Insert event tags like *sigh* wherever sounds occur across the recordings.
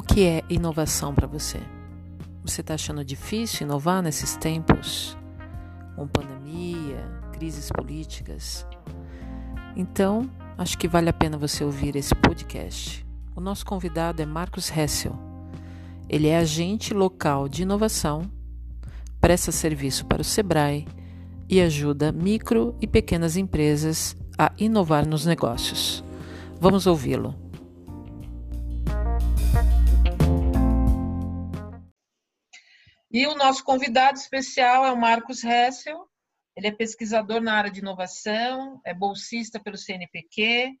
O que é inovação para você? Você está achando difícil inovar nesses tempos? Com pandemia, crises políticas? Então, acho que vale a pena você ouvir esse podcast. O nosso convidado é Marcos Hessel. Ele é agente local de inovação, presta serviço para o Sebrae e ajuda micro e pequenas empresas a inovar nos negócios. Vamos ouvi-lo. E o nosso convidado especial é o Marcos Hessel. Ele é pesquisador na área de inovação, é bolsista pelo CNPq,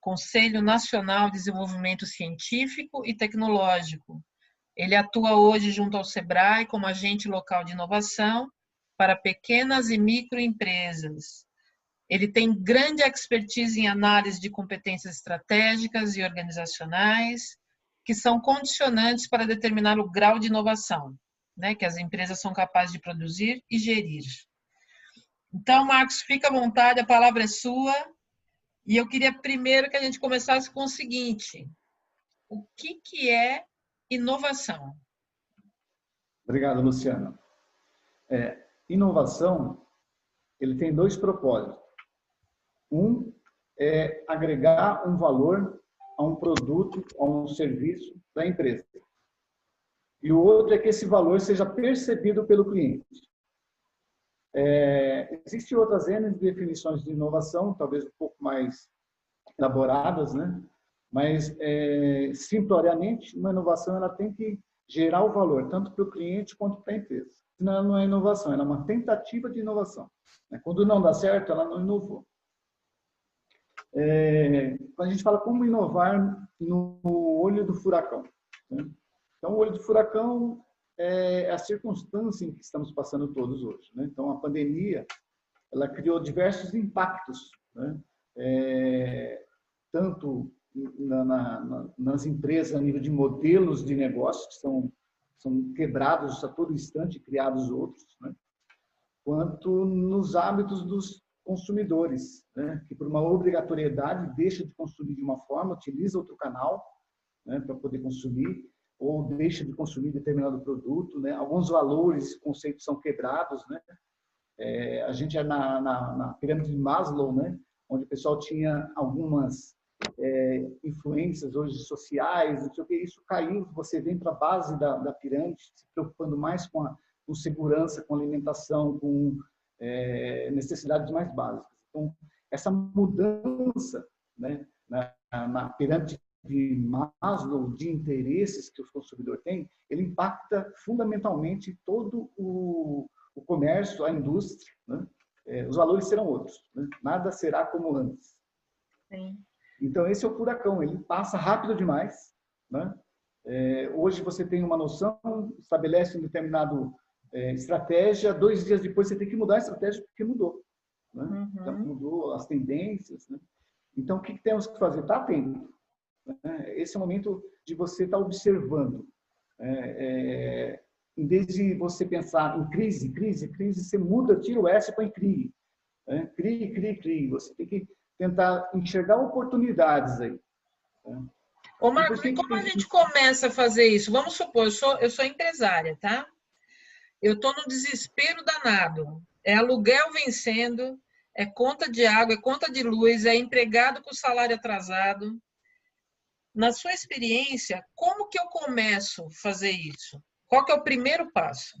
Conselho Nacional de Desenvolvimento Científico e Tecnológico. Ele atua hoje junto ao SEBRAE como agente local de inovação para pequenas e microempresas. Ele tem grande expertise em análise de competências estratégicas e organizacionais, que são condicionantes para determinar o grau de inovação né, que as empresas são capazes de produzir e gerir. Então, Marcos, fica à vontade, a palavra é sua. E eu queria primeiro que a gente começasse com o seguinte: o que, que é inovação? Obrigado, Luciana. É, inovação, ele tem dois propósitos. Um é agregar um valor a um produto, a um serviço da empresa e o outro é que esse valor seja percebido pelo cliente. É, Existem outras N definições de inovação, talvez um pouco mais elaboradas, né? mas é, uma inovação ela tem que gerar o valor, tanto para o cliente quanto para a empresa. Senão ela não é inovação, ela é uma tentativa de inovação. Né? Quando não dá certo, ela não inovou. É, quando a gente fala como inovar no olho do furacão, né? Então, o olho do furacão é a circunstância em que estamos passando todos hoje. Né? Então, a pandemia ela criou diversos impactos, né? é, tanto na, na, nas empresas a nível de modelos de negócio que são, são quebrados a todo instante, criados outros, né? quanto nos hábitos dos consumidores, né? que por uma obrigatoriedade deixa de consumir de uma forma, utiliza outro canal né? para poder consumir ou deixa de consumir determinado produto, né? Alguns valores, conceitos são quebrados, né? É, a gente é na, na, na, pirâmide de Maslow, né? Onde o pessoal tinha algumas é, influências hoje sociais, não sei o que, isso caiu, você vem para a base da, da, pirâmide, se preocupando mais com, a, com segurança, com alimentação, com é, necessidades mais básicas. Então, essa mudança né, na, na pirâmide de Maslow, de interesses que o consumidor tem, ele impacta fundamentalmente todo o, o comércio, a indústria. Né? É, os valores serão outros. Né? Nada será como antes. Sim. Então, esse é o furacão. Ele passa rápido demais. Né? É, hoje você tem uma noção, estabelece um determinado é, estratégia, dois dias depois você tem que mudar a estratégia porque mudou. Né? Uhum. Então, mudou as tendências. Né? Então, o que temos que fazer? Está atento. Né? Esse é o momento de você estar tá observando. É, é, em vez de você pensar em crise, crise, crise, você muda, tira o S para em crie. Né? Crie, crie, crie. Você tem que tentar enxergar oportunidades aí. Né? Ô, Marcos, e como a gente começa a fazer isso? Vamos supor, eu sou, eu sou empresária, tá? Eu estou no desespero danado. É aluguel vencendo, é conta de água, é conta de luz, é empregado com salário atrasado, na sua experiência, como que eu começo a fazer isso? Qual que é o primeiro passo?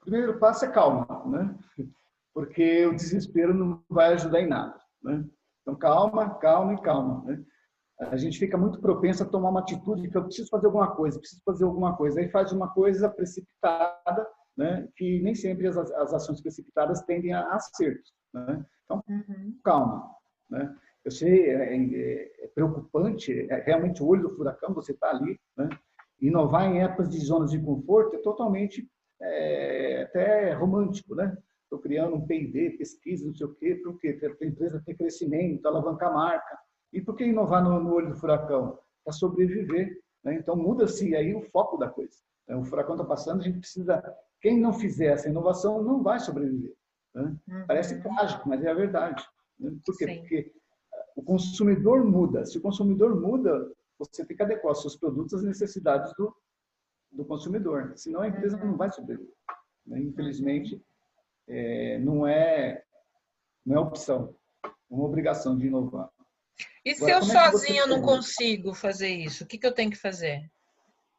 O primeiro passo é calma, né? Porque o desespero não vai ajudar em nada, né? Então, calma, calma e calma, né? A gente fica muito propenso a tomar uma atitude que eu preciso fazer alguma coisa, preciso fazer alguma coisa. Aí faz uma coisa precipitada, né? Que nem sempre as, as ações precipitadas tendem a acerto, né? Então, uhum. calma, né? Eu sei, é, é preocupante, é realmente o olho do furacão, você está ali, né? Inovar em épocas de zonas de conforto é totalmente é, até romântico, né? Estou criando um P&D, pesquisa, não sei o quê, para o quê? Para a empresa ter crescimento, alavancar a marca. E por que inovar no, no olho do furacão? Para sobreviver. Né? Então, muda-se aí o foco da coisa. Né? O furacão está passando, a gente precisa... Quem não fizer essa inovação não vai sobreviver. Né? Uhum. Parece trágico, mas é a verdade. Né? Por quê? Sim. Porque o consumidor muda. Se o consumidor muda, você tem que adequar os seus produtos às necessidades do, do consumidor, senão a empresa não vai sobreviver. Né? Infelizmente, é, não é não é opção, é uma obrigação de inovar. E se Agora, eu é sozinha não consigo fazer isso, o que, que eu tenho que fazer?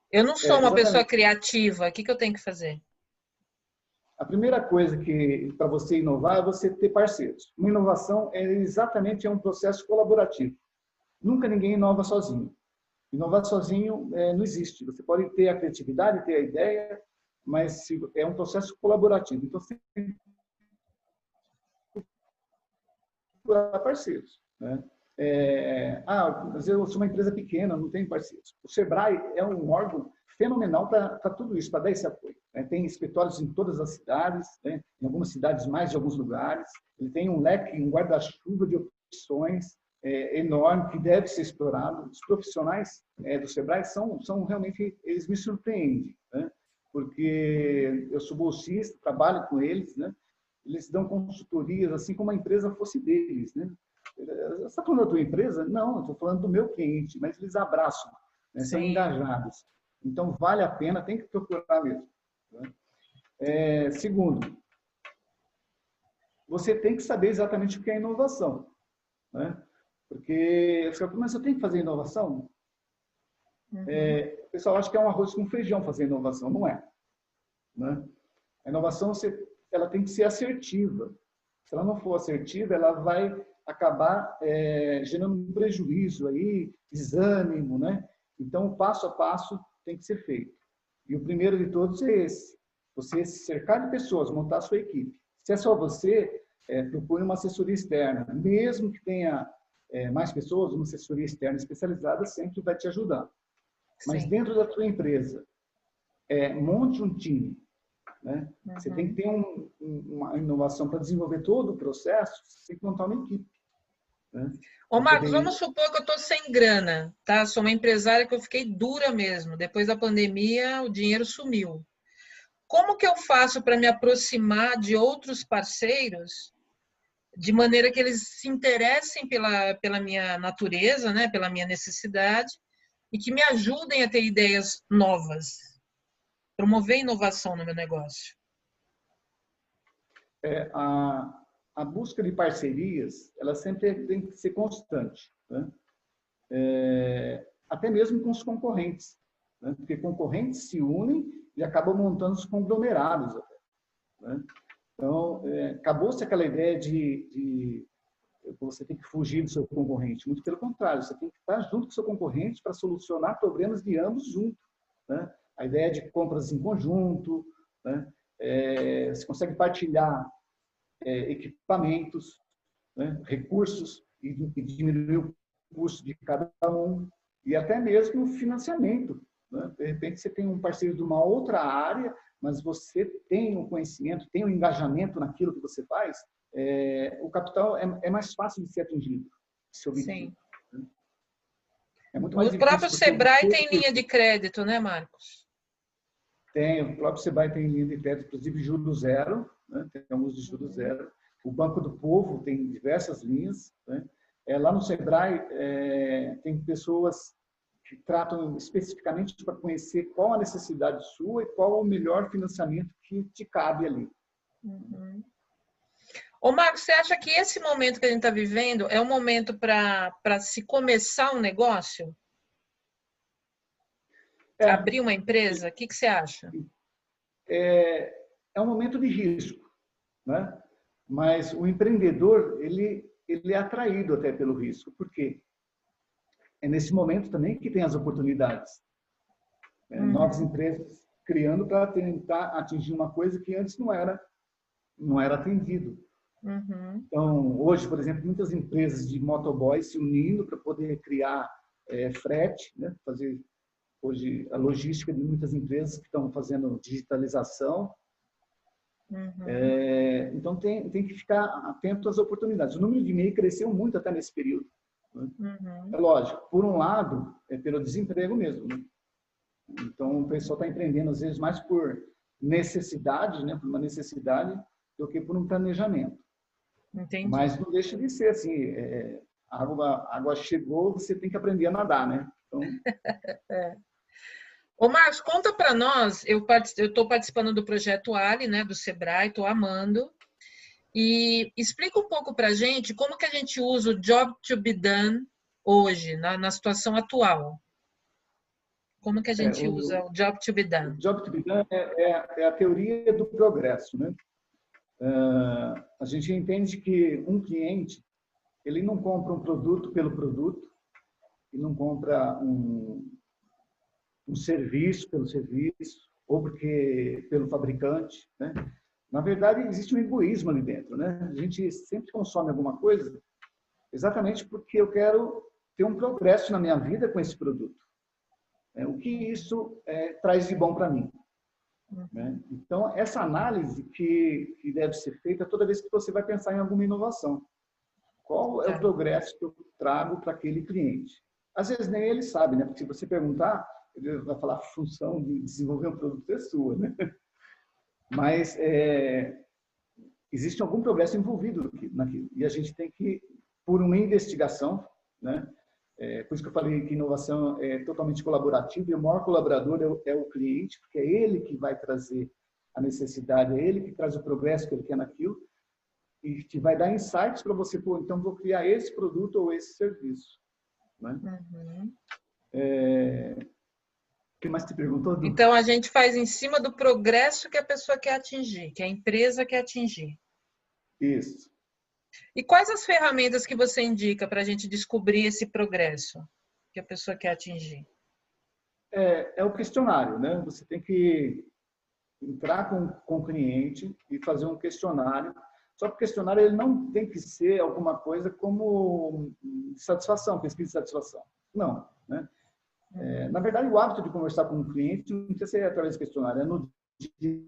Eu não sou é, uma pessoa criativa, o que, que eu tenho que fazer? A primeira coisa que para você inovar é você ter parceiros. Uma inovação é exatamente é um processo colaborativo. Nunca ninguém inova sozinho. Inovar sozinho é, não existe. Você pode ter a criatividade, ter a ideia, mas é um processo colaborativo. Então, você tem que procurar parceiros. Né? É, ah, mas eu sou uma empresa pequena, não tenho parceiros. O Sebrae é um órgão fenomenal para tudo isso, para dar esse apoio. Né? Tem escritórios em todas as cidades, né? em algumas cidades mais de alguns lugares. Ele tem um leque, um guarda-chuva de opções é, enorme que deve ser explorado. Os profissionais é, do Sebrae são, são realmente, eles me surpreendem, né? porque eu sou bolsista, trabalho com eles, né? eles dão consultorias assim como a empresa fosse deles. Né? Você está falando da tua empresa? Não, estou falando do meu cliente, mas eles abraçam, né? são engajados. Então, vale a pena, tem que procurar mesmo. Né? É, segundo, você tem que saber exatamente o que é inovação. Né? Porque você mas eu tenho que fazer inovação? Uhum. É, o pessoal acha que é um arroz com feijão fazer inovação. Não é. Né? A inovação você, ela tem que ser assertiva. Se ela não for assertiva, ela vai acabar é, gerando um prejuízo aí, desânimo, né? Então, passo a passo tem que ser feito. E o primeiro de todos é esse: você se cercar de pessoas, montar a sua equipe. Se é só você, é, procure uma assessoria externa, mesmo que tenha é, mais pessoas, uma assessoria externa especializada sempre vai te ajudar. Mas Sim. dentro da sua empresa, é, monte um time. Né? Uhum. Você tem que ter um, uma inovação para desenvolver todo o processo, você tem que montar uma equipe. Né? Ô, Marcos, vamos supor que eu estou sem grana, tá? Sou uma empresária que eu fiquei dura mesmo. Depois da pandemia, o dinheiro sumiu. Como que eu faço para me aproximar de outros parceiros de maneira que eles se interessem pela, pela minha natureza, né, pela minha necessidade e que me ajudem a ter ideias novas, promover inovação no meu negócio? É, a, a busca de parcerias, ela sempre tem que ser constante, né? é, até mesmo com os concorrentes, né? porque concorrentes se unem e acabam montando os conglomerados. Até, né? Então, é, acabou-se aquela ideia de, de, você tem que fugir do seu concorrente. Muito pelo contrário, você tem que estar junto com o seu concorrente para solucionar problemas de ambos juntos. Né? A ideia de compras em conjunto, né? é, você consegue partilhar é, equipamentos, né, recursos e, e, diminuir o custo de cada um e até mesmo o financiamento. Né? De repente você tem um parceiro de uma outra área, mas você tem o um conhecimento, tem o um engajamento naquilo que você faz, é, o capital é, é, mais fácil de ser atingido. Sim. Né? É muito mais o próprio Sebrae tem linha de crédito, né, Marcos? Tem, o próprio Sebrae tem linha de crédito, inclusive juros zero, né? temos de juros zero. O Banco do Povo tem diversas linhas. Né? É, lá no Sebrae é, tem pessoas que tratam especificamente para conhecer qual a necessidade sua e qual o melhor financiamento que te cabe ali. Uhum. Ô, Marcos, você acha que esse momento que a gente está vivendo é um momento para se começar um negócio? É. Abrir uma empresa? O que, que você acha? É, é um momento de risco, né? Mas o empreendedor ele ele é atraído até pelo risco, por quê? É nesse momento também que tem as oportunidades, é, uhum. novas empresas criando para tentar atingir uma coisa que antes não era não era atendido. Uhum. Então hoje, por exemplo, muitas empresas de motoboys se unindo para poder criar é, frete, né? fazer hoje a logística de muitas empresas que estão fazendo digitalização Uhum. É, então tem, tem que ficar atento às oportunidades. O número de e-mail cresceu muito até nesse período. Né? Uhum. É lógico, por um lado, é pelo desemprego mesmo. Né? Então o pessoal está empreendendo às vezes mais por necessidade, né, por uma necessidade, do que por um planejamento. Entendi. Mas não deixa de ser assim, é, a água, a água chegou, você tem que aprender a nadar, né? Então... *laughs* é. Ô, Marcos, conta para nós, eu estou participando do projeto Ali, né, do Sebrae, estou amando, e explica um pouco para a gente como que a gente usa o job to be done hoje, na, na situação atual. Como que a gente é, o, usa o job to be done? O job to be done é, é, é a teoria do progresso, né? Uh, a gente entende que um cliente ele não compra um produto pelo produto, ele não compra um, um serviço pelo serviço ou porque pelo fabricante, né? Na verdade, existe um egoísmo ali dentro, né? A gente sempre consome alguma coisa exatamente porque eu quero ter um progresso na minha vida com esse produto. É, o que isso é, traz de bom para mim? Né? Então, essa análise que, que deve ser feita toda vez que você vai pensar em alguma inovação. Qual é o progresso que eu trago para aquele cliente? Às vezes nem ele sabe, né? Porque se você perguntar, ele vai falar a função de desenvolver um produto é sua, né? *laughs* Mas é, existe algum progresso envolvido naquilo. E a gente tem que, por uma investigação, né? É, por isso que eu falei que inovação é totalmente colaborativa e o maior colaborador é o, é o, cliente, porque é ele que vai trazer a necessidade, é ele que traz o progresso que ele quer naquilo e te vai dar insights para você, pô, então vou criar esse produto ou esse serviço. Né? Uhum. É... O que mais te perguntou? Então a gente faz em cima do progresso que a pessoa quer atingir, que a empresa quer atingir. Isso. E quais as ferramentas que você indica para a gente descobrir esse progresso que a pessoa quer atingir? É, é o questionário, né? Você tem que entrar com, com o cliente e fazer um questionário. Só que o questionário ele não tem que ser alguma coisa como satisfação, pesquisa de satisfação. Não, né? É, na verdade, o hábito de conversar com o cliente não precisa ser através do questionário, é no dia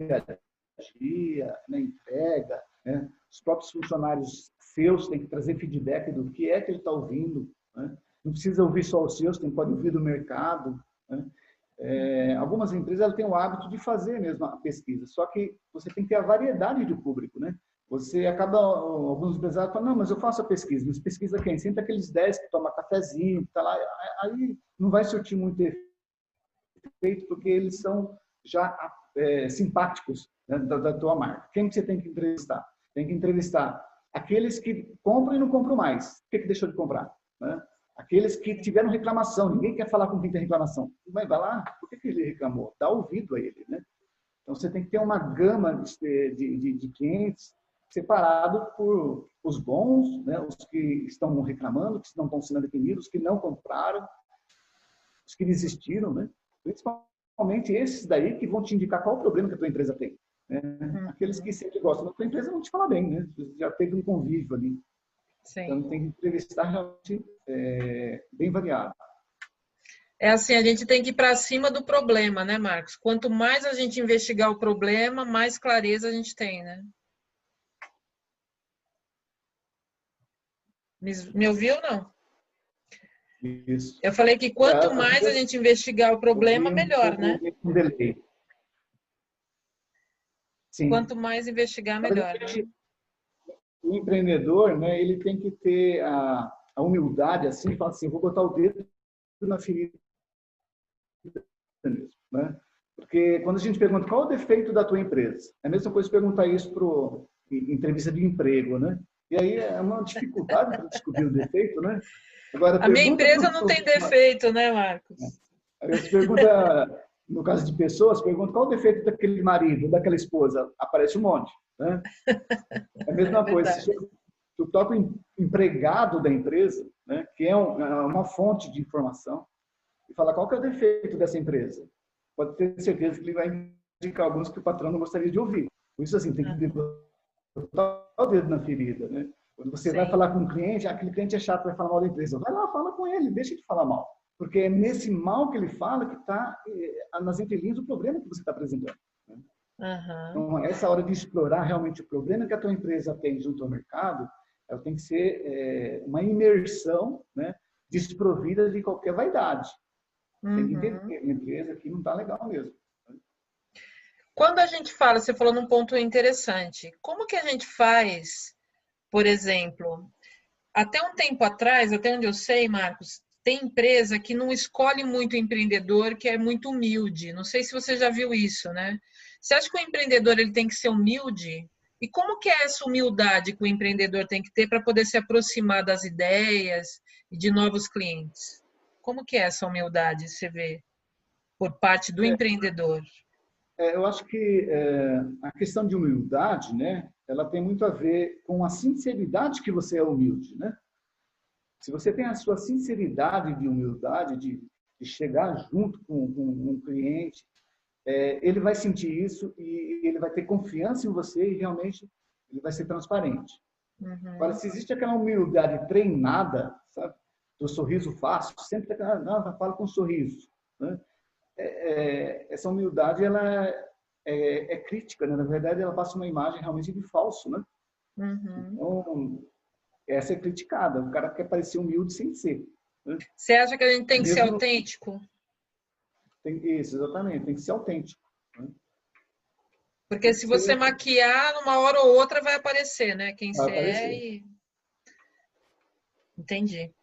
a dia, na entrega, né? Os próprios funcionários seus têm que trazer feedback do que é que ele está ouvindo. Né? Não precisa ouvir só os seus, tem, pode ouvir do mercado. Né? É, algumas empresas têm o hábito de fazer mesmo a pesquisa, só que você tem que ter a variedade de público. Né? Você acaba, alguns empresários falam, não, mas eu faço a pesquisa. Mas pesquisa quem? Sempre aqueles 10 que tomam cafezinho, tá lá. Aí não vai surtir muito efeito, porque eles são já é, simpáticos né, da, da tua marca. Quem que você tem que entrevistar? Tem que entrevistar aqueles que compram e não compram mais. Por que, que deixou de comprar? Né? Aqueles que tiveram reclamação. Ninguém quer falar com quem tem reclamação. Vai, vai lá, por que, que ele reclamou? Dá ouvido a ele. Né? Então, você tem que ter uma gama de, de, de clientes separado por os bons, né? os que estão reclamando, que não estão sendo atendidos, os que não compraram, os que desistiram. Né? Principalmente esses daí que vão te indicar qual o problema que a tua empresa tem. Né? Uhum. Aqueles que sempre gostam da tua empresa vão te falar bem, né? Já teve um convívio ali. Sim. Então tem que entrevistar realmente é, bem variado. É assim, a gente tem que ir para cima do problema, né, Marcos? Quanto mais a gente investigar o problema, mais clareza a gente tem, né? Me, me ouviu não? Isso. Eu falei que quanto mais a gente investigar o problema, melhor, né? Um delay. Sim. Quanto mais investigar, melhor. Né? O empreendedor, né, ele tem que ter a, a humildade, assim, falar assim, vou botar o dedo na ferida mesmo, né? Porque quando a gente pergunta qual é o defeito da tua empresa, é a mesma coisa perguntar isso para entrevista de emprego, né? E aí é uma dificuldade para descobrir o defeito, né? Agora, a minha empresa não tem defeito, né, Marcos? Aí você pergunta no caso de pessoas, pergunta qual o defeito daquele marido, daquela esposa. Aparece um monte. Né? É a mesma é coisa. Se tu toca o empregado da empresa, né, que é, um, é uma fonte de informação, e fala qual que é o defeito dessa empresa. Pode ter certeza que ele vai indicar alguns que o patrão não gostaria de ouvir. Por isso, assim, tem que botar o dedo na ferida. Né? Quando você Sim. vai falar com um cliente, aquele cliente é chato, vai falar mal da empresa. Vai lá, fala com ele, deixa de falar mal. Porque é nesse mal que ele fala que está eh, nas entrelinhas o problema que você está apresentando. Né? Uhum. Então, essa hora de explorar realmente o problema que a tua empresa tem junto ao mercado, ela tem que ser é, uma imersão né, desprovida de qualquer vaidade. Uhum. Tem que uhum. entender que a empresa aqui não está legal mesmo. Quando a gente fala, você falou num ponto interessante, como que a gente faz, por exemplo, até um tempo atrás, até onde eu sei, Marcos, tem empresa que não escolhe muito o empreendedor, que é muito humilde. Não sei se você já viu isso, né? Você acha que o empreendedor ele tem que ser humilde? E como que é essa humildade que o empreendedor tem que ter para poder se aproximar das ideias e de novos clientes? Como que é essa humildade, você vê, por parte do é, empreendedor? É, eu acho que é, a questão de humildade, né, ela tem muito a ver com a sinceridade que você é humilde, né? Se você tem a sua sinceridade de humildade, de, de chegar junto com, com um cliente, é, ele vai sentir isso e ele vai ter confiança em você e realmente ele vai ser transparente. Uhum. Agora, se existe aquela humildade treinada, sabe? Do sorriso fácil, sempre aquela, não, fala com um sorriso. Né? É, é, essa humildade, ela é, é, crítica, né? Na verdade, ela passa uma imagem realmente de falso, né? Uhum. Então, essa é criticada. O cara quer parecer humilde sem ser. Né? Você acha que a gente tem que Mesmo ser autêntico? Tem, isso, exatamente, tem que ser autêntico. Né? Porque se você maquiar, numa hora ou outra vai aparecer, né? Quem vai você é aparecer. é e... Entendi.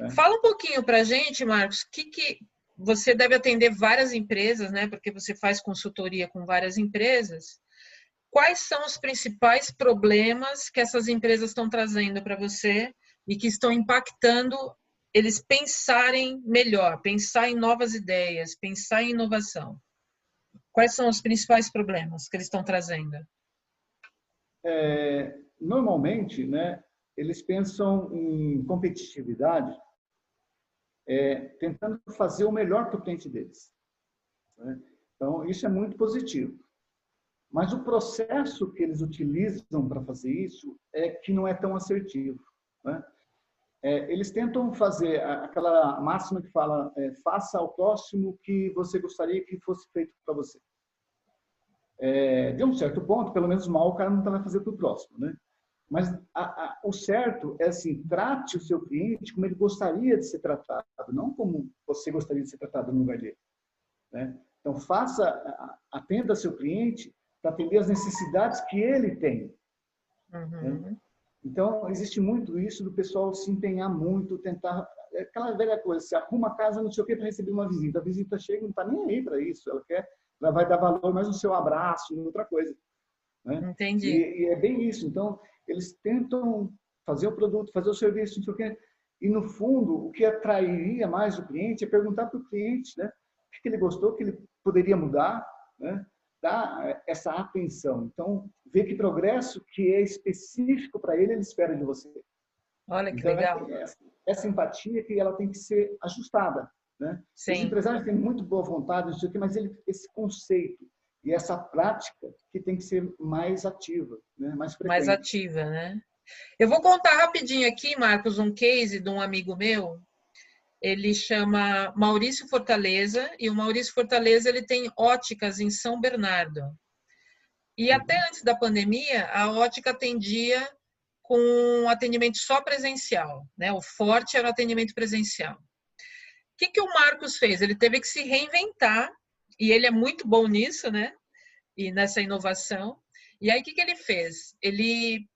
É. Fala um pouquinho pra gente, Marcos, que, que você deve atender várias empresas, né? Porque você faz consultoria com várias empresas. Quais são os principais problemas que essas empresas estão trazendo para você e que estão impactando eles pensarem melhor, pensar em novas ideias, pensar em inovação? Quais são os principais problemas que eles estão trazendo? É, normalmente, né, eles pensam em competitividade, é, tentando fazer o melhor para o cliente deles. Né? Então, isso é muito positivo. Mas o processo que eles utilizam para fazer isso é que não é tão assertivo. Né? é, eles tentam fazer aquela máxima que fala é, faça ao próximo que você gostaria que fosse feito para você. É, de um certo ponto, pelo menos mal o cara não vai fazer para o próximo, né? Mas a, a, o certo é assim, trate o seu cliente como ele gostaria de ser tratado, não como você gostaria de ser tratado no lugar dele. Né? Então, faça, atenda seu cliente para atender as necessidades que ele tem. Uhum. Né? Então, existe muito isso do pessoal se empenhar muito, tentar. É aquela velha coisa, se arruma a casa, não sei o que, para receber uma visita. A visita chega e não está nem aí para isso. Ela quer, ela vai dar valor mais no seu abraço, em outra coisa. Né? Entendi. E, e, é bem isso. Então, eles tentam fazer o produto, fazer o serviço, não sei o que. E, no fundo, o que atrairia mais o cliente é perguntar para o cliente né, o que ele gostou, o que ele poderia mudar. Né? dar essa atenção. Então, ver que progresso que é específico para ele, ele espera de você. Olha que então, legal. Essa, essa, empatia que ela tem que ser ajustada. Né? Sim. Os empresários têm muito boa vontade, quê, mas ele, esse conceito e essa prática que tem que ser mais ativa, né? mais frequente. Mais ativa, né? Eu vou contar rapidinho aqui, Marcos, um case de um amigo meu ele chama Maurício Fortaleza e o Maurício Fortaleza ele tem óticas em São Bernardo. E uhum. até antes da pandemia, a ótica atendia com atendimento só presencial, né? O forte era o atendimento presencial. O que, que o Marcos fez? Ele teve que se reinventar e ele é muito bom nisso, né? E nessa inovação. E aí o que, que ele fez? Ele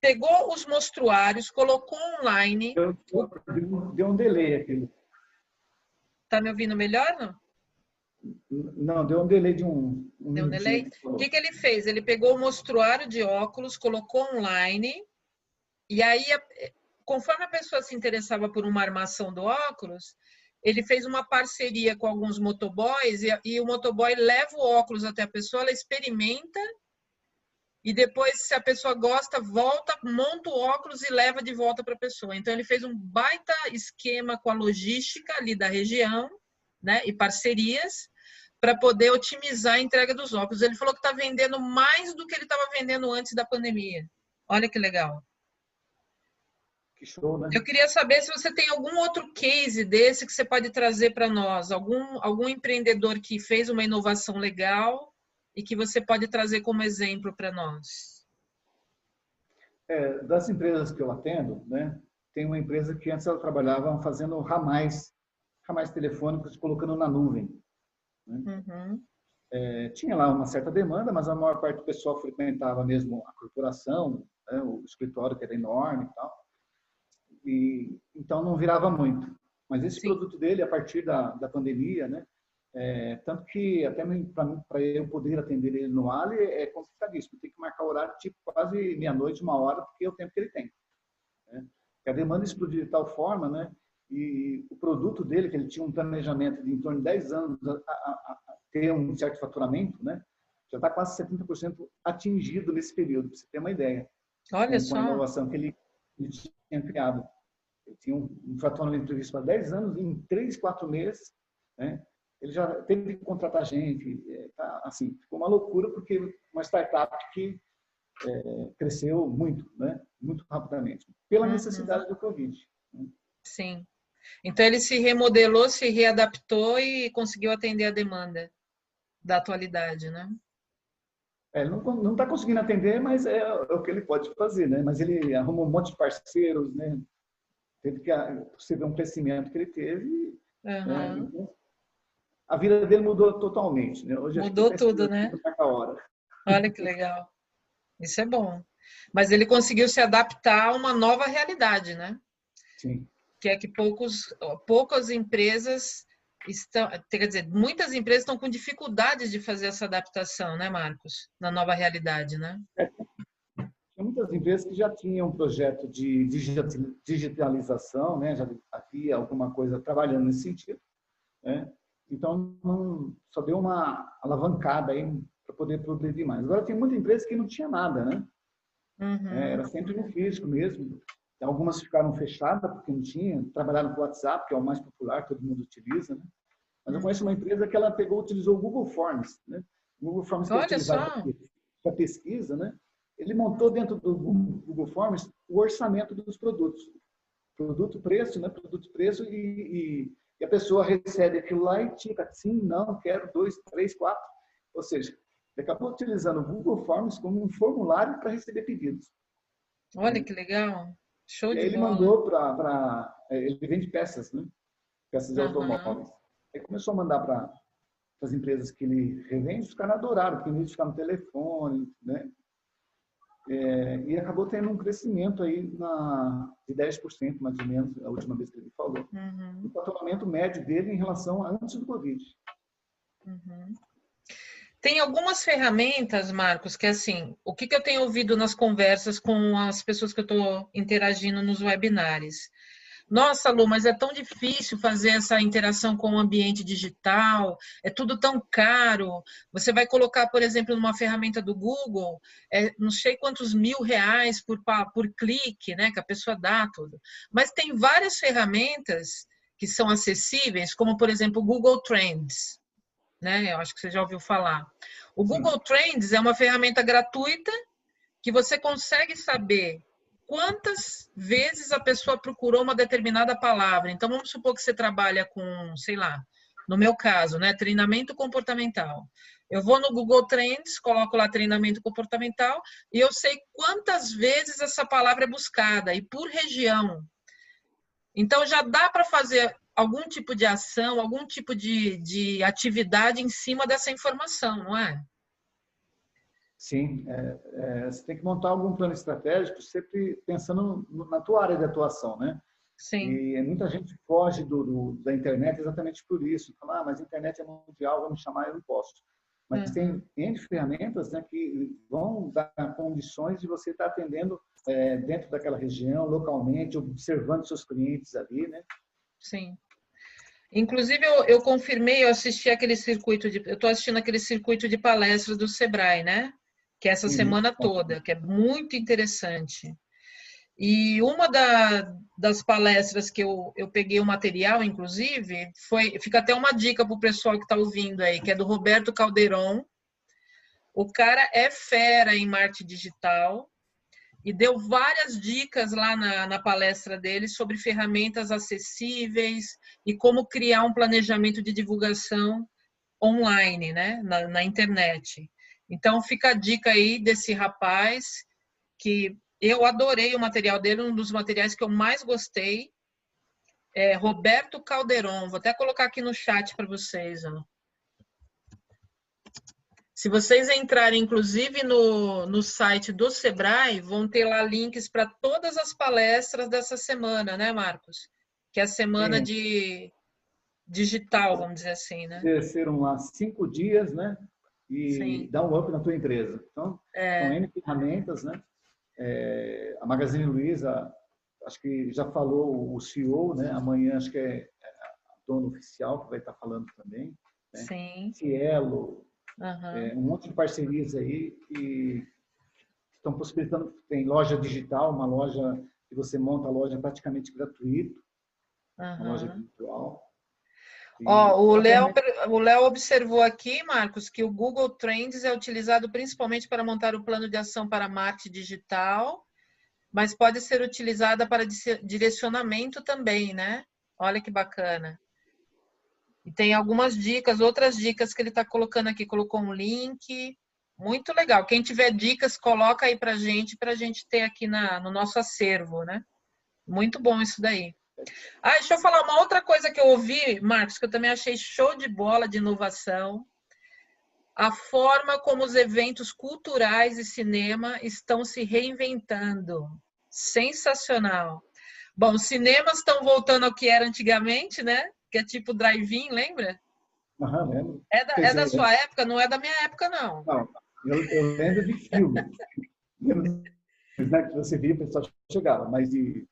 pegou os mostruários, colocou online. Deu um delay aqui. Tá me ouvindo melhor, não? Não, deu um delay de um. um deu um delay? O que, que ele fez? Ele pegou o mostruário de óculos, colocou online, e aí, conforme a pessoa se interessava por uma armação do óculos, ele fez uma parceria com alguns motoboys e, e o motoboy leva o óculos até a pessoa, ela experimenta e depois, se a pessoa gosta, volta, monta o óculos e leva de volta para a pessoa. Então, ele fez um baita esquema com a logística ali da região, né, e parcerias, para poder otimizar a entrega dos óculos. Ele falou que está vendendo mais do que ele estava vendendo antes da pandemia. Olha que legal. Que show, né? Eu queria saber se você tem algum outro case desse que você pode trazer para nós, algum, algum empreendedor que fez uma inovação legal e que você pode trazer como exemplo para nós? É, das empresas que eu atendo, né, tem uma empresa que antes ela trabalhava fazendo ramais, ramais telefônicos, colocando na nuvem. Né? Uhum. É, tinha lá uma certa demanda, mas a maior parte do pessoal frequentava mesmo a corporação, né, o escritório que era enorme e tal. E, então não virava muito. Mas esse Sim. produto dele, a partir da, da pandemia, né? É, tanto que até para eu poder atender ele no Ali é complicadíssimo. Tem que marcar horário tipo quase meia-noite, uma hora, porque é o tempo que ele tem. Né? A demanda explodiu de tal forma, né? E o produto dele, que ele tinha um planejamento de em torno de 10 anos a, a, a ter um certo faturamento, né? Já está quase 70% atingido nesse período, para você ter uma ideia. Olha com, só. Com a inovação que ele, ele tinha criado. Ele tinha um, um faturamento previsto para 10 anos, em 3, 4 meses, né? ele já teve que contratar gente, é, tá, assim, ficou uma loucura porque uma startup que é, cresceu muito, né, muito rapidamente, pela uhum. necessidade do Covid. Né? Sim. Então ele se remodelou, se readaptou e conseguiu atender a demanda da atualidade, né? É, ele não está conseguindo atender, mas é, é, o que ele pode fazer, né? Mas ele arrumou um monte de parceiros, né? Teve que, você vê um crescimento que ele teve. Uhum. Né? A vida dele mudou totalmente, né? Hoje mudou tudo, né? Hora. Olha que legal. Isso é bom. Mas ele conseguiu se adaptar a uma nova realidade, né? Sim. Que é que poucos, poucas empresas estão, quer dizer, muitas empresas estão com dificuldades de fazer essa adaptação, né, Marcos, na nova realidade, né? É. Muitas empresas que já tinham um projeto de digitalização, né? Já havia alguma coisa trabalhando nesse sentido, né? Então, não, só deu uma alavancada aí para poder produzir mais. Agora, tem muita empresa que não tinha nada, né? Uhum. É, era sempre no físico mesmo. Algumas ficaram fechadas porque não tinha, trabalharam com o WhatsApp, que é o mais popular, todo mundo utiliza, né? Mas eu conheço uma empresa que ela pegou, utilizou o Google Forms, né? O Google Forms é utilizado para pesquisa, né? Ele montou dentro do Google Forms o orçamento dos produtos. Produto, preço, né? Produto, preço e, e, e a pessoa recebe aquilo lá e tica, sim, não, quero dois, três, quatro. Ou seja, ele acabou utilizando o Google Forms como um formulário para receber pedidos. Olha que legal. Show de ele bola. mandou para. É, ele vende peças, né? Peças de uhum. automóveis. Aí começou a mandar para as empresas que ele revende, os caras adoraram, porque em vez de ficar no telefone, né? É, e acabou tendo um crescimento aí na, de 10%, mais ou menos, a última vez que ele falou. Uhum. O faturamento médio dele em relação a antes do Covid. Uhum. Tem algumas ferramentas, Marcos, que assim, o que, que eu tenho ouvido nas conversas com as pessoas que eu estou interagindo nos webinários? Nossa, Lu, mas é tão difícil fazer essa interação com o ambiente digital, é tudo tão caro. Você vai colocar, por exemplo, numa ferramenta do Google, é, não sei quantos mil reais por, por clique, né? Que a pessoa dá tudo. Mas tem várias ferramentas que são acessíveis, como por exemplo o Google Trends né? Eu acho que você já ouviu falar. O Google Trends é uma ferramenta gratuita que você consegue saber quantas vezes a pessoa procurou uma determinada palavra. Então, vamos supor que você trabalha com, sei lá, no meu caso, né, treinamento comportamental. Eu vou no Google Trends, coloco lá treinamento comportamental e eu sei quantas vezes essa palavra é buscada e por região. Então já dá para fazer algum tipo de ação, algum tipo de, de atividade em cima dessa informação, não é? Sim, é, é, você tem que montar algum plano estratégico sempre pensando na tua área de atuação, né? Sim. E muita gente foge do, do, da internet exatamente por isso. Fala, ah, mas a internet é mundial, vamos chamar, eu não posso. Mas uhum. tem N ferramentas né, que vão dar condições de você estar atendendo é, dentro daquela região, localmente, observando seus clientes ali, né? Sim. Inclusive, eu, eu confirmei, eu assisti aquele circuito de. Eu estou assistindo aquele circuito de palestras do Sebrae, né? Que é essa uhum. semana toda, que é muito interessante. E uma da, das palestras que eu, eu peguei o material, inclusive, foi. Fica até uma dica para o pessoal que está ouvindo aí, que é do Roberto Calderon. O cara é fera em marketing digital e deu várias dicas lá na, na, palestra dele sobre ferramentas acessíveis e como criar um planejamento de divulgação online, né, na, na internet. Então fica a dica aí desse rapaz que eu adorei o material dele, um dos materiais que eu mais gostei. É Roberto Calderon. Vou até colocar aqui no chat para vocês. Ó. Se vocês entrarem, inclusive, no, no site do Sebrae, vão ter lá links para todas as palestras dessa semana, né, Marcos? Que é a semana Sim. de digital, vamos dizer assim, né? Serão lá cinco dias, né? E Sim. dá um up na tua empresa. Então, é... N ferramentas, né? É, a Magazine Luiza, acho que já falou o CEO, né? Amanhã acho que é, é a dona oficial que vai estar falando também. Né? Sim. Cielo, uhum. é, um monte de parcerias aí que estão possibilitando. Tem loja digital, uma loja que você monta a loja praticamente gratuito, uhum. uma loja virtual. Ó, o Léo, o Léo observou aqui, Marcos, que o Google Trends é utilizado principalmente para montar o plano de ação para marketing digital, mas pode ser utilizada para direcionamento também, né? Olha que bacana. E tem algumas dicas, outras dicas que ele está colocando aqui. Colocou um link. Muito legal. Quem tiver dicas, coloca aí para gente, para a gente ter aqui na, no nosso acervo, né? Muito bom isso daí. Ah, deixa eu falar uma outra coisa que eu ouvi, Marcos, que eu também achei show de bola de inovação. A forma como os eventos culturais e cinema estão se reinventando. Sensacional. Bom, cinemas estão voltando ao que era antigamente, né? Que é tipo drive-in, lembra? Aham, lembro. É da, é da sua época? Não é da minha época, não. Não, eu, eu lembro de filme. *laughs* né, que você via, o pessoal chegava, mas de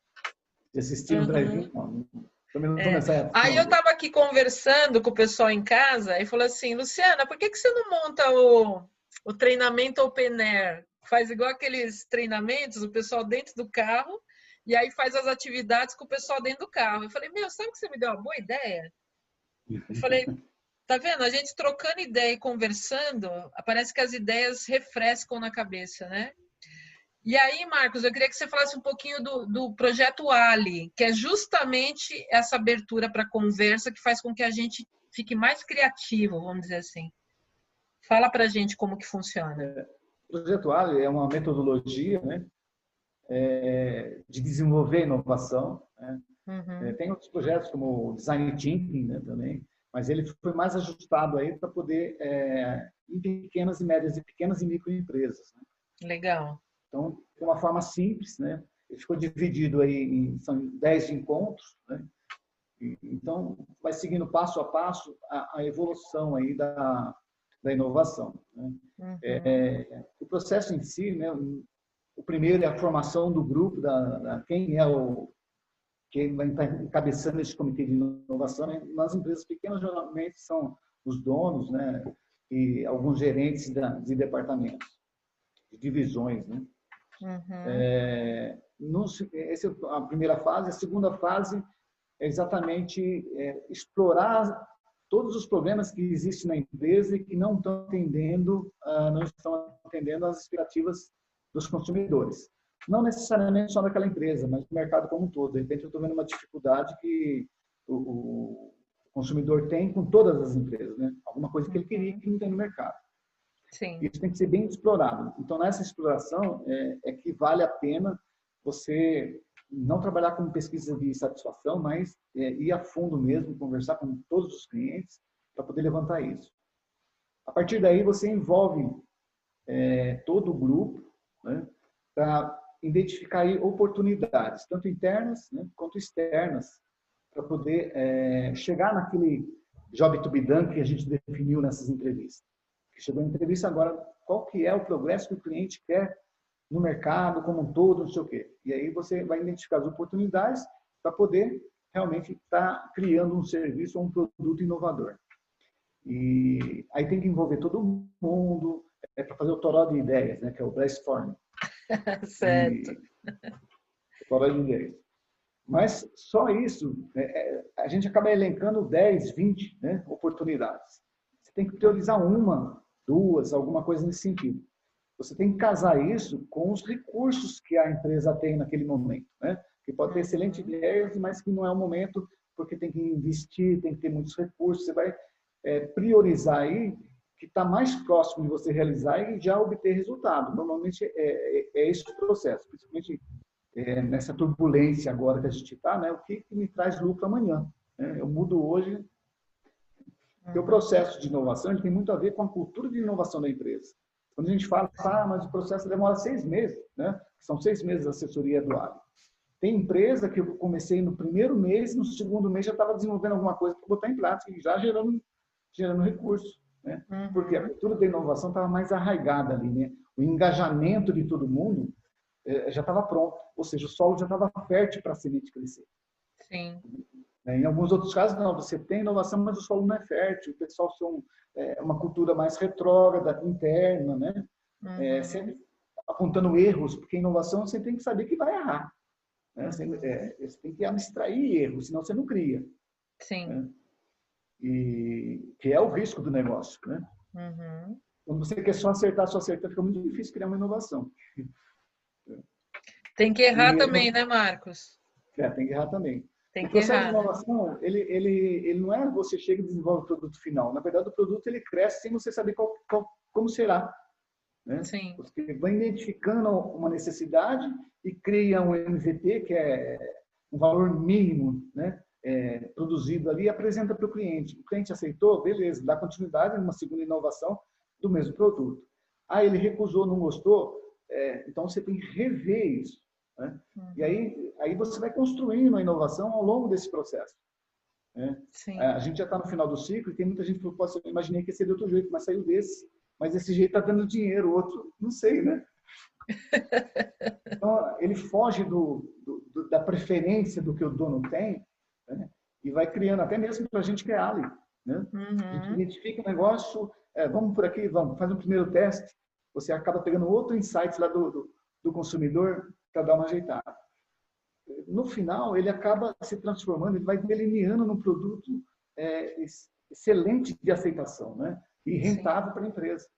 de assistir uhum. um drive-in, não. Também não é. Aí eu estava aqui conversando com o pessoal em casa e falou assim, Luciana, por que, que você não monta o, o treinamento open air? Faz igual aqueles treinamentos, o pessoal dentro do carro, e aí faz as atividades com o pessoal dentro do carro. Eu falei, meu, sabe que você me deu uma boa ideia? Eu falei, tá vendo? A gente trocando ideia e conversando, parece que as ideias refrescam na cabeça, né? E aí, Marcos, eu queria que você falasse um pouquinho do, do projeto Ali, que é justamente essa abertura para conversa que faz com que a gente fique mais criativo, vamos dizer assim. Fala para a gente como que funciona. O projeto Ali é uma metodologia né, é, de desenvolver inovação. Né? Uhum. É, tem outros projetos como o Design Thinking né, também, mas ele foi mais ajustado aí para poder é, em pequenas e médias e pequenas e microempresas. Né? Legal. Então, de uma forma simples, né? Ele ficou dividido aí em são 10 encontros, né? Então, vai seguindo passo a passo a, a evolução aí da, da inovação. Né? Uhum. É, o processo em si, né? O primeiro é a formação do grupo, da, da quem é o quem vai estar encabeçando esse comitê de inovação. Né? Nas empresas pequenas, geralmente são os donos, né? E alguns gerentes de departamentos, de divisões, né? Uhum. É, essa é a primeira fase. A segunda fase é exatamente é, explorar todos os problemas que existem na empresa e que não estão atendendo, uh, não estão atendendo às expectativas dos consumidores. Não necessariamente só daquela empresa, mas do mercado como um todo. De repente, eu estou vendo uma dificuldade que o, o, consumidor tem com todas as empresas, né? Alguma coisa que ele queria que não tem no mercado. Sim. Isso tem que ser bem explorado. Então, nessa exploração, é, é que vale a pena você não trabalhar com pesquisa de satisfação, mas é, ir a fundo mesmo, conversar com todos os clientes para poder levantar isso. A partir daí, você envolve é, todo o grupo né, para identificar aí oportunidades, tanto internas né, quanto externas, para poder é, chegar naquele job to be done que a gente definiu nessas entrevistas chegou em entrevista agora, qual que é o progresso que o cliente quer no mercado como um todo, não sei o quê. E aí você vai identificar as oportunidades para poder realmente estar tá criando um serviço ou um produto inovador. E aí tem que envolver todo mundo, é para fazer o toró de ideias, né, que é o brainstorming. *laughs* certo. E, toró de ideias. Mas só isso, é, é, a gente acaba elencando 10, 20 né, oportunidades. Você tem que priorizar uma duas, alguma coisa nesse sentido. Você tem que casar isso com os recursos que a empresa tem naquele momento, né? Que pode ter excelentes ideias, mas que não é o momento porque tem que investir, tem que ter muitos recursos. Você vai é, priorizar aí que está mais próximo de você realizar e já obter resultado. Normalmente é, é, é esse o processo, principalmente é, nessa turbulência agora que a gente está, né? O que, que me traz lucro amanhã? Né? Eu mudo hoje, Porque o processo de inovação tem muito a ver com a cultura de inovação da empresa. Quando a gente fala, ah, mas o processo demora seis meses, né? São seis meses de assessoria do área. Tem empresa que eu comecei no primeiro mês, no segundo mês já estava desenvolvendo alguma coisa para botar em prática e já gerando, gerando recurso. Né? Uhum. Porque a cultura da inovação estava mais arraigada ali. Né? O engajamento de todo mundo eh, já estava pronto, ou seja, o solo já estava fértil para a semente crescer. Sim. Né? Em alguns outros casos, não, você tem inovação, mas o solo não é fértil, o pessoal são é, uma cultura mais retrógrada, interna, né? É, uhum. É, sempre apontando erros, porque inovação você tem que saber que vai errar. Né? Você, é, você tem que abstrair erros, senão você não cria. Sim. Né? E que é o risco do negócio, né? Uhum. Quando você quer só acertar, só acertar, fica muito difícil criar uma inovação. Tem que errar e, também, né, Marcos? É, tem que errar também. Tem o processo errar. de inovação, ele, ele, ele não é você chega e desenvolve o produto final. Na verdade, o produto ele cresce sem você saber qual, qual, como será. Né? Sim. Você vai identificando uma necessidade e cria um MVP, que é um valor mínimo né? É, produzido ali, e apresenta para o cliente. O cliente aceitou, beleza, dá continuidade numa segunda inovação do mesmo produto. Ah, ele recusou, não gostou, é, então você tem que rever isso. Né? Uhum. E aí, aí você vai construindo a inovação ao longo desse processo. Né? É, a gente já está no final do ciclo e tem muita gente que pode imaginei que ia ser de outro jeito, mas saiu desse. Mas esse jeito está dando dinheiro, o outro, não sei, né? *laughs* Então, ele foge do, do, da preferência do que o dono tem né? e vai criando, até mesmo para a gente que é ali. Né? Uhum. A gente identifica o negócio, é, vamos por aqui, vamos, faz um primeiro teste, você acaba pegando outro insight lá do, do, do consumidor para dar uma ajeitada. No final, ele acaba se transformando, ele vai delineando num produto é, excelente de aceitação né? e rentável para a empresa.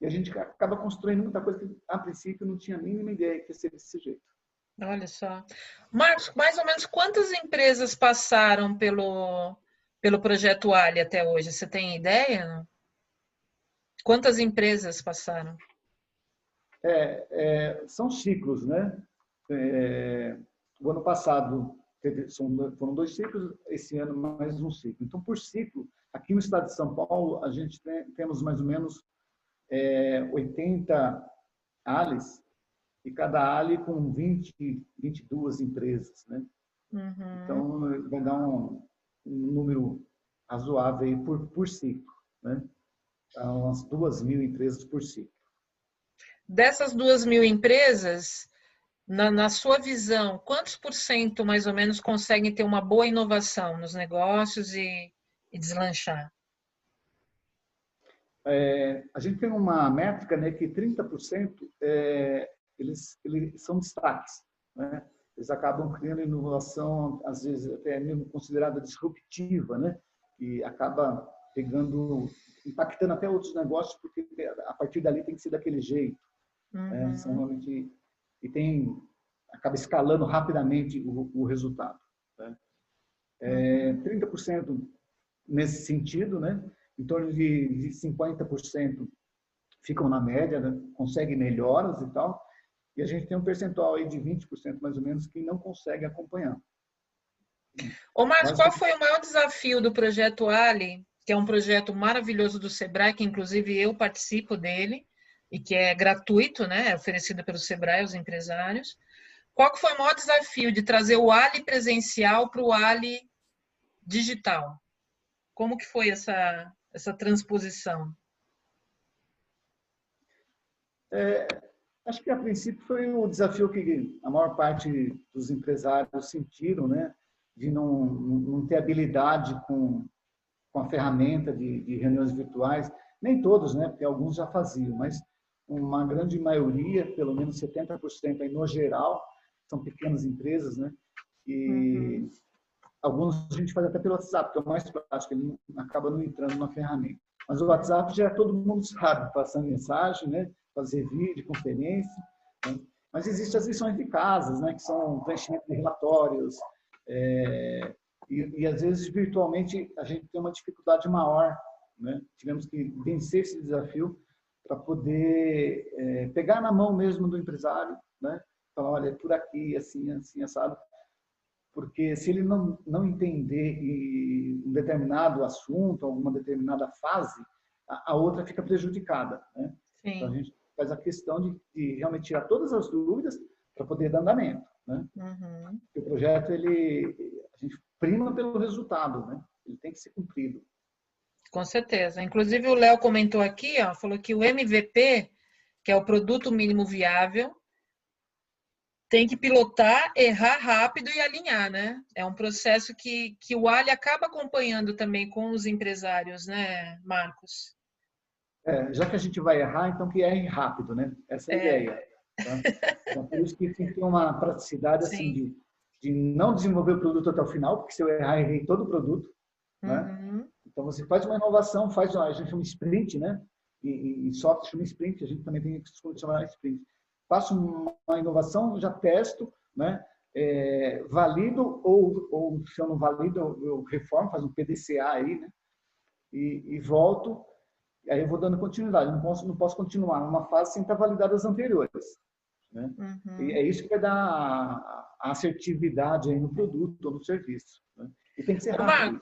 E a gente acaba construindo muita coisa que, a princípio, não tinha a mínima ideia que ia ser desse jeito. Olha só. Marcos, mais ou menos quantas empresas passaram pelo, pelo projeto Ali até hoje? Você tem ideia? Quantas empresas passaram? É, é, são ciclos, né? É, o ano passado teve, foram dois ciclos, esse ano mais um ciclo. Então, por ciclo, aqui no estado de São Paulo, a gente tem, temos mais ou menos 80 é, ALES, e cada ALE com 20, 22 empresas, né? Uhum. Então, vai dar um, um número razoável por, por ciclo, né? Umas duas mil empresas por ciclo. Dessas duas mil empresas, na, na, sua visão, quantos por cento mais ou menos conseguem ter uma boa inovação nos negócios e, e deslanchar? É, a gente tem uma métrica né, que 30% é, eles, eles são destaques. Né? Eles acabam criando inovação, às vezes até mesmo considerada disruptiva, né? e acaba pegando, impactando até outros negócios, porque a partir dali tem que ser daquele jeito. Uhum. Né? São realmente, e tem, acaba escalando rapidamente o, o resultado. Né? É, 30% uhum. nesse sentido, né? em torno de, de 50% ficam na média, né? conseguem melhoras e tal, e a gente tem um percentual aí de 20% mais ou menos que não consegue acompanhar. Ô Marcos, qual foi o maior desafio do projeto Ali, que é um projeto maravilhoso do Sebrae, que inclusive eu participo dele, e que é gratuito, né? É oferecido pelo Sebrae aos empresários. Qual que foi o maior desafio de trazer o Ali presencial para o Ali digital? Como que foi essa, essa transposição? É, acho que a princípio foi o desafio que a maior parte dos empresários sentiram, né? De não, não ter habilidade com, com a ferramenta de, de reuniões virtuais. Nem todos, né? Porque alguns já faziam, mas uma grande maioria, pelo menos 70% aí no geral, são pequenas empresas, né? E uhum. alguns a gente faz até pelo WhatsApp, que é o mais prático, ele acaba não entrando na ferramenta. Mas o WhatsApp já todo mundo *laughs* sabe, passar mensagem, né? fazer vídeo, conferência. Né? Mas existem as lições de casas, né? que são preenchimento de relatórios. É, e, e, às vezes, virtualmente, a gente tem uma dificuldade maior. Né? Tivemos que vencer esse desafio para poder é, pegar na mão mesmo do empresário, né? falar, olha, é por aqui, assim, assim, assado, porque se ele não, não entender um determinado assunto, alguma determinada fase, a, a outra fica prejudicada. Né? Então, a gente faz a questão de, de realmente tirar todas as dúvidas para poder dar andamento. Né? Uhum. O projeto, ele, a gente prima pelo resultado, né? ele tem que ser cumprido. Com certeza. Inclusive, o Léo comentou aqui, ó, falou que o MVP, que é o produto mínimo viável, tem que pilotar, errar rápido e alinhar, né? É um processo que, que o Ali acaba acompanhando também com os empresários, né, Marcos? É, já que a gente vai errar, então que erre rápido, né? Essa é a é. ideia. Tá? Então, por isso que tem que ter uma praticidade assim de, de não desenvolver o produto até o final, porque se eu errar, errei todo o produto. Né? Então você faz uma inovação, faz a gente chama sprint, né? E, e software chama sprint, a gente também tem que chamar sprint faço uma inovação, já testo, né? É, valido ou, ou se eu não valido, eu, reformo, faço um PDCA aí, né? E, e volto, e aí eu vou dando continuidade. Não posso, não posso continuar numa fase sem estar validado as anteriores. Né? Uhum. E é isso que vai dar a, a assertividade aí no produto ou no serviço. Né? E tem que ser rápido.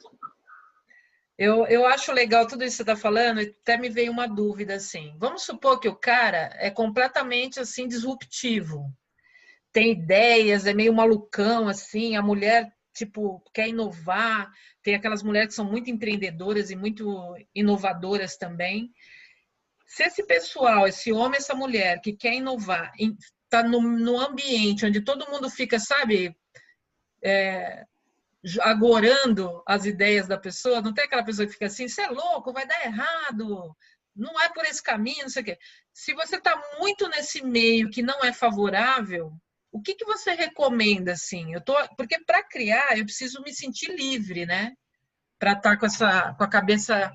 Eu, eu acho legal tudo isso que você está falando, até me veio uma dúvida assim. Vamos supor que o cara é completamente assim disruptivo, tem ideias, é meio malucão assim, a mulher tipo quer inovar, tem aquelas mulheres que são muito empreendedoras e muito inovadoras também. Se esse pessoal, esse homem, essa mulher que quer inovar, está no, no ambiente onde todo mundo fica, sabe, é, agorando as ideias da pessoa, não tem aquela pessoa que fica assim, você é louco, vai dar errado, não é por esse caminho, não sei o quê. Se você está muito nesse meio que não é favorável, o que, que você recomenda, assim? Eu tô, porque para criar eu preciso me sentir livre, né? Para estar tá com essa, com a cabeça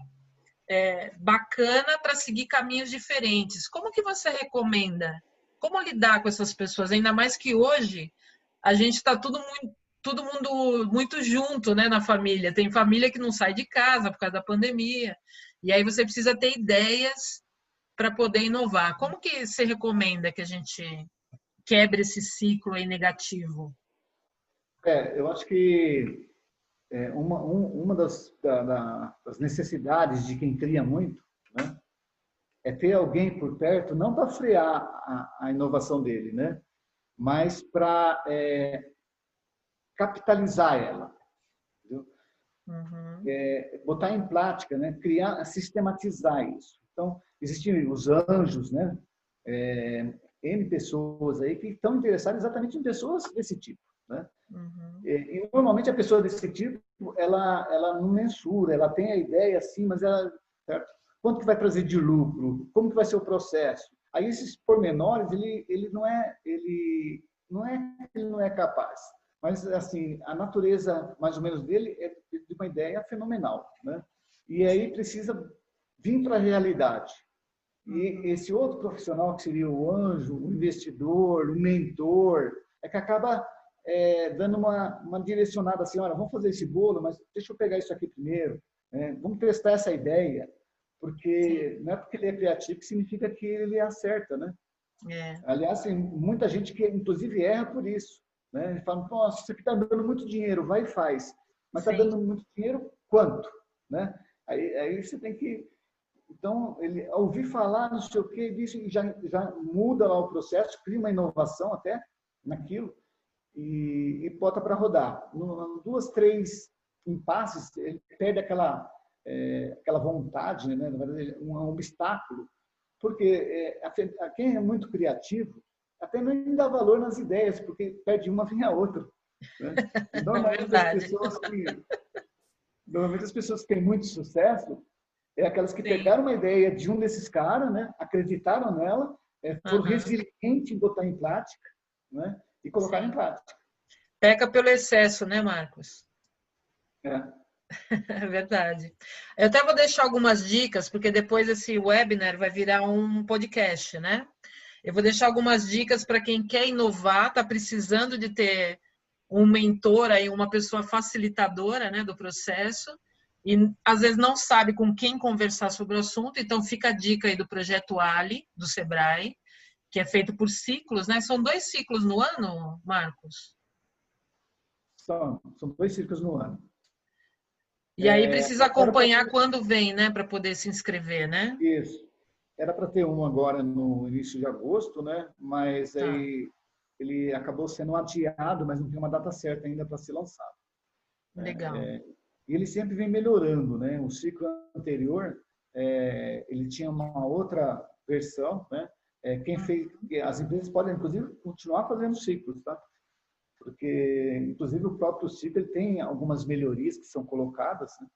é, bacana para seguir caminhos diferentes. Como que você recomenda? Como lidar com essas pessoas? Ainda mais que hoje a gente está tudo muito todo mundo muito junto, né, na família. Tem família que não sai de casa por causa da pandemia. E aí você precisa ter ideias para poder inovar. Como que você recomenda que a gente quebre esse ciclo aí negativo? É, eu acho que é, uma, um, uma das, da, da, das necessidades de quem cria muito, né, é ter alguém por perto, não para frear a, a, inovação dele, né, mas para é, capitalizar ela. Uhum. É, botar em prática, né? criar, sistematizar isso. Então, existem os anjos, né? É, N pessoas aí que estão interessadas exatamente em pessoas desse tipo. Né? Uhum. E, e, normalmente a pessoa desse tipo, ela, ela não mensura, ela tem a ideia assim, mas ela, certo? quanto que vai trazer de lucro, como que vai ser o processo. Aí esses pormenores, ele, ele não é, ele não é, ele não é capaz. Mas, assim, a natureza, mais ou menos, dele é de uma ideia fenomenal, né? E aí precisa vir para a realidade. E uhum. esse outro profissional, que seria o anjo, o investidor, o mentor, é que acaba é, dando uma, uma direcionada assim, olha, vamos fazer esse bolo, mas deixa eu pegar isso aqui primeiro, né? vamos testar essa ideia, porque não é porque ele é criativo que significa que ele acerta, né? É. Aliás, tem muita gente que, inclusive, erra por isso. Né? Fala, nossa, isso aqui está dando muito dinheiro, vai e faz. Mas está dando muito dinheiro, quanto? Né? Aí, aí você tem que... Então, ele ouvir falar, não sei o quê, isso já, já muda lá o processo, cria uma inovação até naquilo e, e bota para rodar. No, duas, três impasses, ele perde aquela, é, aquela vontade, né? na verdade, um, um obstáculo. Porque é, a, a quem é muito criativo, até nem dá valor nas ideias, porque pede uma, vem a outra. Né? *laughs* Normalmente, é as pessoas que, normalmente as pessoas que têm muito sucesso é aquelas que Sim. pegaram uma ideia de um desses caras, né? acreditaram nela, é, foram uhum. resilientes em botar em prática né? e colocar Sim. em prática. Peca pelo excesso, né, Marcos? É. *laughs* É verdade. Eu até vou deixar algumas dicas, porque depois esse webinar vai virar um podcast, né? Eu vou deixar algumas dicas para quem quer inovar, está precisando de ter um mentor aí, uma pessoa facilitadora né, do processo, e às vezes não sabe com quem conversar sobre o assunto, então fica a dica aí do projeto Ali, do Sebrae, que é feito por ciclos, né? São dois ciclos no ano, Marcos? São, são dois ciclos no ano. E aí é, precisa acompanhar quando vem, né, para poder se inscrever, né? Isso. Era para ter um agora no início de agosto, né? Mas tá. aí ele acabou sendo adiado, mas não tem uma data certa ainda para ser lançado. Legal. É, e ele sempre vem melhorando, né? O ciclo anterior, é, ele tinha uma outra versão, né? É, quem fez, as empresas podem inclusive continuar fazendo ciclos, tá? Porque inclusive o próprio ciclo ele tem algumas melhorias que são colocadas, né?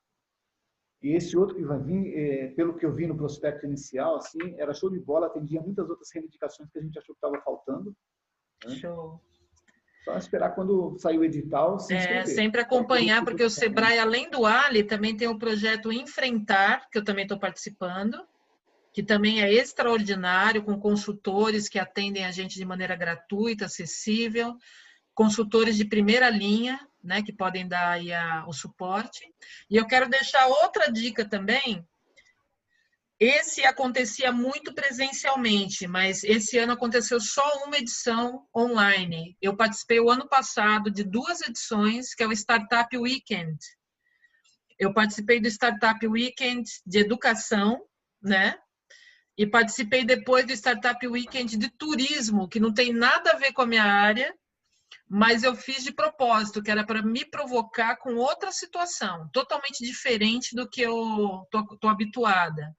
E esse outro que vai vir, é, pelo que eu vi no prospecto inicial, assim, era show de bola, atendia muitas outras reivindicações que a gente achou que estava faltando. Né? Show. Só esperar quando sair o edital. Se é, sempre acompanhar, porque o Sebrae, além do Ali, também tem o projeto Enfrentar, que eu também estou participando, que também é extraordinário, com consultores que atendem a gente de maneira gratuita, acessível, consultores de primeira linha, né, que podem dar a, o suporte. E eu quero deixar outra dica também, esse acontecia muito presencialmente, mas esse ano aconteceu só uma edição online. Eu participei o ano passado de duas edições, que é o Startup Weekend. Eu participei do Startup Weekend de educação, né? E participei depois do Startup Weekend de turismo, que não tem nada a ver com a minha área, mas eu fiz de propósito, que era para me provocar com outra situação, totalmente diferente do que eu tô, tô habituada.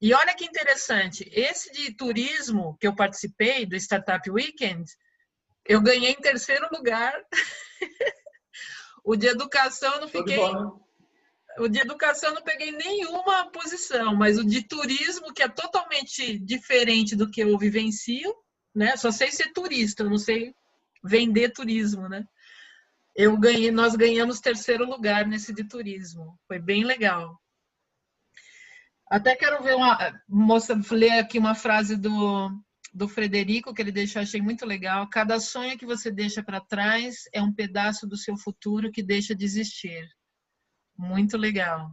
E olha que interessante, esse de turismo que eu participei do Startup Weekend, eu ganhei em terceiro lugar. *laughs* o de educação eu não fiquei. O de educação eu não peguei nenhuma posição, mas o de turismo, que é totalmente diferente do que eu vivencio, né? Só sei ser turista, eu não sei vender turismo, né? Eu ganhei, nós ganhamos terceiro lugar nesse de turismo. Foi bem legal. Até quero ver uma moça ler aqui uma frase do, do Frederico que ele deixou, achei muito legal. Cada sonho que você deixa para trás é um pedaço do seu futuro que deixa de existir. Muito legal.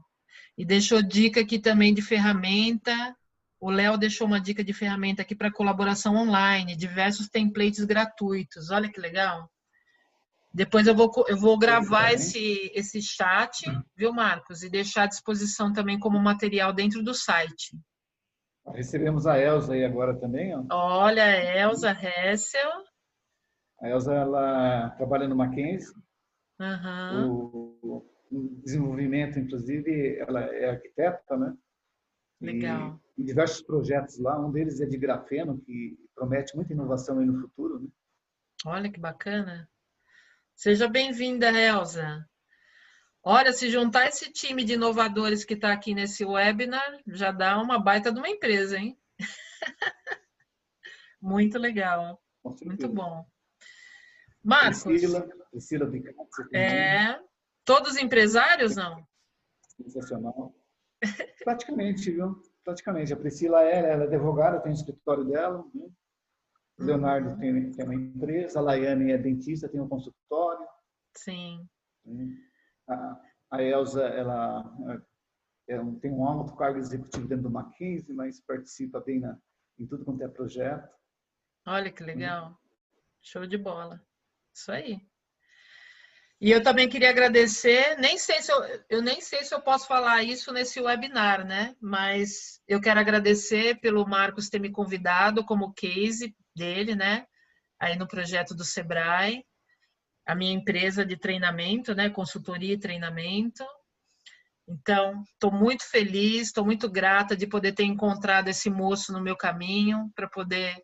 E deixou dica aqui também de ferramenta. O Léo deixou uma dica de ferramenta aqui para colaboração online, diversos templates gratuitos. Olha que legal. Depois eu vou, eu vou gravar esse, esse chat, viu, Marcos? E deixar à disposição também como material dentro do site. Recebemos a Elza aí agora também. Ó. Olha, a Elza Hessel. A Elza, ela trabalha no Mackenzie. Uhum. O, o desenvolvimento, inclusive, ela é arquiteta, né? Legal. E, e diversos projetos lá. Um deles é de grafeno, que promete muita inovação aí no futuro, né? Olha que bacana. Seja bem-vinda, Elza. Olha, se juntar esse time de inovadores que está aqui nesse webinar, já dá uma baita de uma empresa, hein? *laughs* Muito legal. Muito bom. Marcos. Priscila, Priscila É. Todos empresários, não? Sensacional. Praticamente, viu? Praticamente. A Priscila é, ela é advogada, tem o escritório dela. Né? Leonardo uhum. tem, tem, uma empresa, a Laiane é dentista, tem um consultório. Sim. A, a Elza, ela é, tem um alto cargo executivo dentro do Mackenzie, mas participa bem na, em tudo quanto é projeto. Olha que legal. Uhum. Show de bola. Isso aí. E eu também queria agradecer, nem sei se eu, eu nem sei se eu posso falar isso nesse webinar, né? Mas eu quero agradecer pelo Marcos ter me convidado como case dele, né? Aí no projeto do Sebrae, a minha empresa de treinamento, né? Consultoria e treinamento. Então, estou muito feliz, estou muito grata de poder ter encontrado esse moço no meu caminho para poder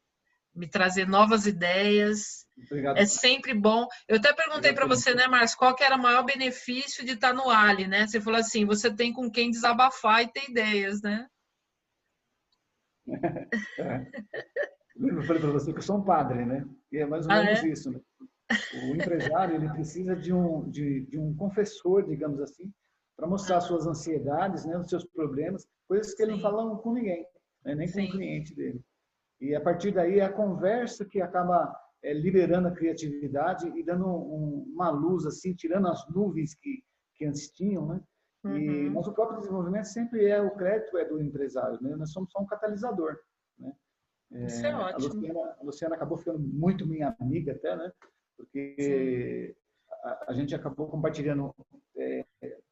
me trazer novas ideias. Obrigado. É sempre bom. Eu até perguntei para você, né, Márcio, qual que era o maior benefício de estar no Ali, né? Você falou assim, você tem com quem desabafar e ter ideias, né? É. *laughs* Eu falei para você que eu sou um padre, né? E é mais ou ah, menos é? isso. Né? O empresário ele precisa de um, de, de um confessor, digamos assim, para mostrar ah. suas ansiedades, né, os seus problemas, coisas que ele Sim. não fala com ninguém, né, nem Sim. com o cliente dele. E a partir daí é a conversa que acaba é, liberando a criatividade e dando um, uma luz assim, tirando as nuvens que que antes tinham, né? Uhum. E, mas o próprio desenvolvimento sempre é o crédito é do empresário, né? Nós somos só um catalisador, né? Isso é ótimo. A Luciana, a Luciana, acabou ficando muito minha amiga até, né? Porque a, a gente acabou compartilhando é,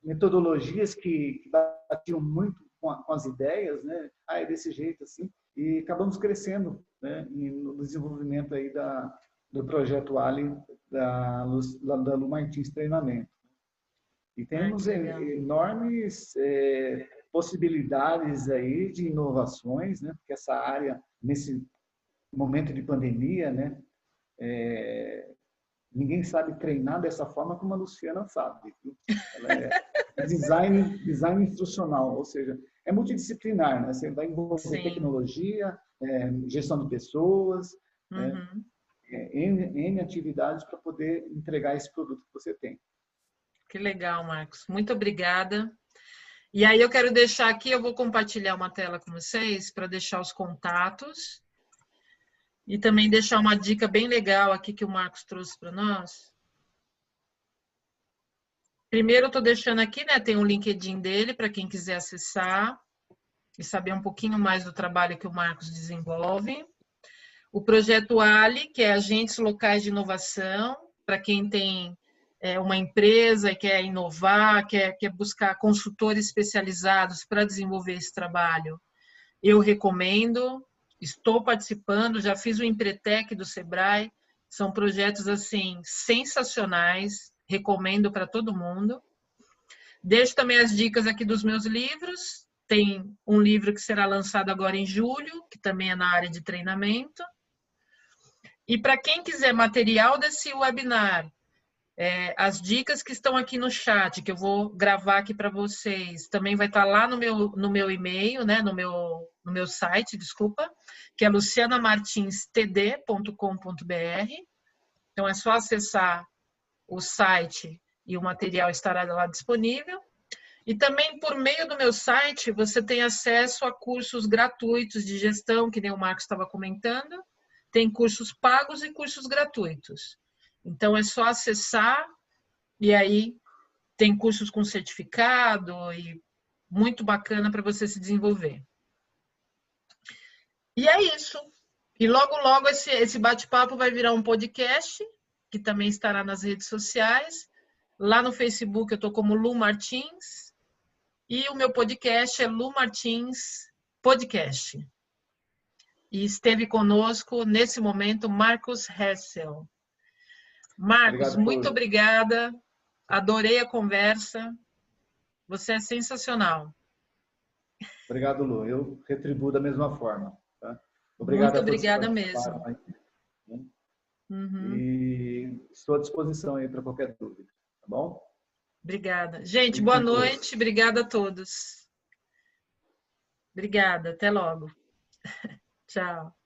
metodologias que, que batiam muito com, a, com, as ideias, né? Ah, é desse jeito assim. E acabamos crescendo, né? no desenvolvimento aí da, do projeto Ali da, da, Lu Martins Treinamento. E temos enormes é, possibilidades aí de inovações, né? Porque essa área nesse momento de pandemia, né? É, ninguém sabe treinar dessa forma como a Luciana sabe. Viu? Ela é *laughs* design, design instrucional, ou seja, é multidisciplinar, né? Você vai envolver Sim. tecnologia, é, gestão de pessoas, né? uhum. é, N, N atividades para poder entregar esse produto que você tem. Que legal, Marcos. Muito obrigada. E aí eu quero deixar aqui, eu vou compartilhar uma tela com vocês para deixar os contatos e também deixar uma dica bem legal aqui que o Marcos trouxe para nós. Primeiro, eu estou deixando aqui, né? Tem o um LinkedIn dele para quem quiser acessar e saber um pouquinho mais do trabalho que o Marcos desenvolve. O projeto Ali, que é Agentes Locais de Inovação, para quem tem é, uma empresa e quer inovar, quer, quer buscar consultores especializados para desenvolver esse trabalho. Eu recomendo estou participando, já fiz o Empretec do Sebrae, são projetos assim sensacionais, recomendo para todo mundo. Deixo também as dicas aqui dos meus livros. Tem um livro que será lançado agora em julho, que também é na área de treinamento. E para quem quiser material desse webinar, é, as dicas que estão aqui no chat, que eu vou gravar aqui para vocês, também vai estar tá lá no meu, no meu e-mail, né, no, meu, no meu site, desculpa, que é lucianamartinstd.com.br. Então é só acessar o site e o material estará lá disponível. E também por meio do meu site você tem acesso a cursos gratuitos de gestão, que nem o Marcos estava comentando. Tem cursos pagos e cursos gratuitos. Então é só acessar e aí tem cursos com certificado e muito bacana para você se desenvolver. E é isso. E logo, logo esse, esse bate-papo vai virar um podcast, que também estará nas redes sociais. Lá no Facebook eu estou como Lu Martins. E o meu podcast é Lu Martins Podcast. E esteve conosco nesse momento Marcos Hessel. Marcos, Obrigado, muito obrigada. Adorei a conversa. Você é sensacional. Obrigado, Lu. Eu retribuo da mesma forma. Tá? Obrigado muito obrigada mesmo. Uhum. E estou à disposição aí para qualquer dúvida, tá bom? Obrigada. Gente, boa noite. Obrigada a todos. Obrigada. Até logo. *laughs* Tchau.